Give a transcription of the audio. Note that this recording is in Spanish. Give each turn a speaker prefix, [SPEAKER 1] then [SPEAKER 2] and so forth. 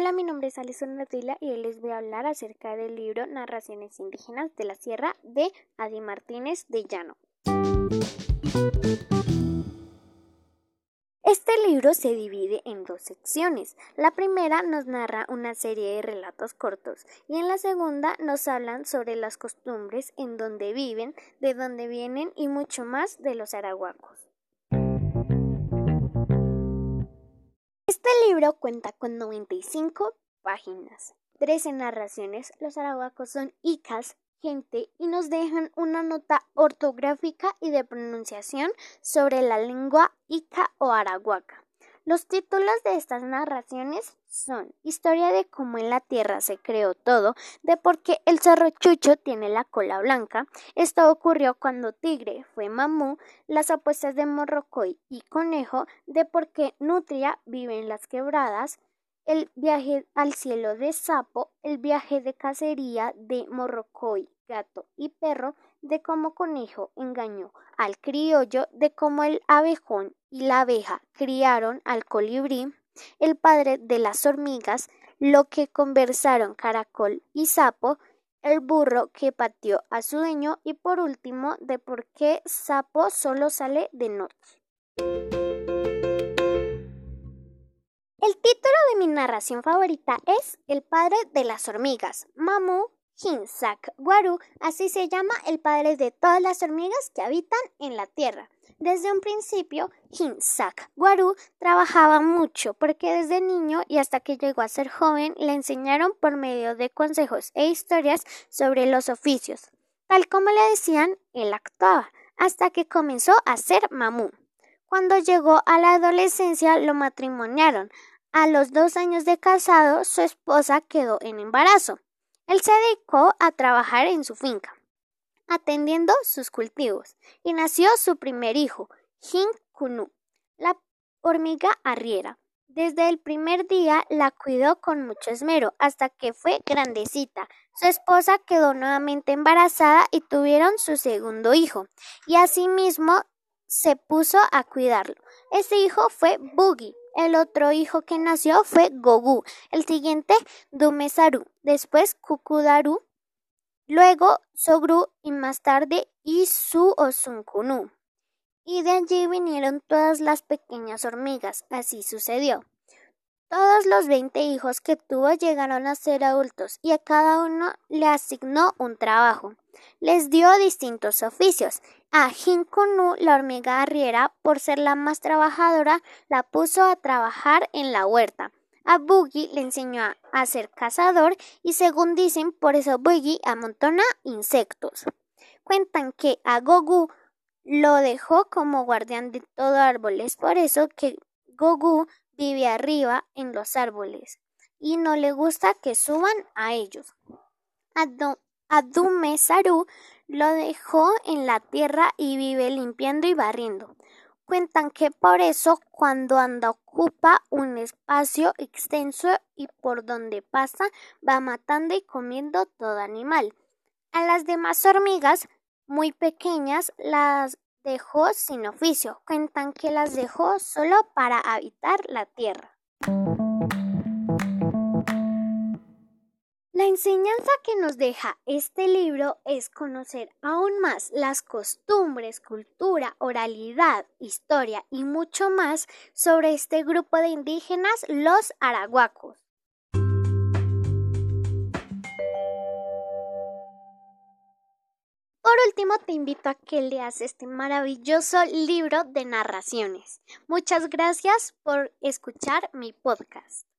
[SPEAKER 1] Hola, mi nombre es Alison Ardila y hoy les voy a hablar acerca del libro Narraciones Indígenas de la Sierra de Adi Martínez de Llano. Este libro se divide en dos secciones. La primera nos narra una serie de relatos cortos y en la segunda nos hablan sobre las costumbres en donde viven, de dónde vienen y mucho más de los arahuacos. Este libro cuenta con 95 páginas, 13 narraciones. Los arahuacos son icas, gente, y nos dejan una nota ortográfica y de pronunciación sobre la lengua ica o arahuaca. Los títulos de estas narraciones son Historia de cómo en la tierra se creó todo, de por qué el zorro chucho tiene la cola blanca, esto ocurrió cuando Tigre fue mamú, las apuestas de Morrocoy y Conejo, de por qué Nutria vive en las quebradas, el viaje al cielo de Sapo, el viaje de cacería de Morrocoy, gato y perro, de cómo Conejo engañó al criollo, de cómo el abejón y la abeja criaron al colibrí, el padre de las hormigas, lo que conversaron caracol y sapo, el burro que pateó a su dueño y por último de por qué sapo solo sale de noche. El título de mi narración favorita es El padre de las hormigas, Mamu Hinsak Guaru, así se llama el padre de todas las hormigas que habitan en la tierra. Desde un principio, Hinsak Guaru trabajaba mucho porque desde niño y hasta que llegó a ser joven le enseñaron por medio de consejos e historias sobre los oficios. Tal como le decían, él actuaba, hasta que comenzó a ser mamú. Cuando llegó a la adolescencia lo matrimoniaron. A los dos años de casado, su esposa quedó en embarazo. Él se dedicó a trabajar en su finca atendiendo sus cultivos, y nació su primer hijo, Kunu, la hormiga arriera. Desde el primer día la cuidó con mucho esmero hasta que fue grandecita. Su esposa quedó nuevamente embarazada y tuvieron su segundo hijo, y asimismo se puso a cuidarlo. Ese hijo fue Boogie. El otro hijo que nació fue Gogu. El siguiente, Dumesaru. Después, Kukudaru luego Sogru y más tarde Isu Osunkunu. Y de allí vinieron todas las pequeñas hormigas, así sucedió. Todos los veinte hijos que tuvo llegaron a ser adultos y a cada uno le asignó un trabajo. Les dio distintos oficios. A Hinkunu, la hormiga arriera, por ser la más trabajadora, la puso a trabajar en la huerta. A Boogie le enseñó a ser cazador y según dicen, por eso Boogie amontona insectos. Cuentan que a Gogu lo dejó como guardián de todo árboles, por eso que Gogu vive arriba en los árboles y no le gusta que suban a ellos. Adume Saru lo dejó en la tierra y vive limpiando y barriendo. Cuentan que por eso cuando anda ocupa un espacio extenso y por donde pasa va matando y comiendo todo animal. A las demás hormigas, muy pequeñas, las dejó sin oficio. Cuentan que las dejó solo para habitar la tierra. La enseñanza que nos deja este libro es conocer aún más las costumbres, cultura, oralidad, historia y mucho más sobre este grupo de indígenas, los arahuacos. Último, te invito a que leas este maravilloso libro de narraciones. Muchas gracias por escuchar mi podcast.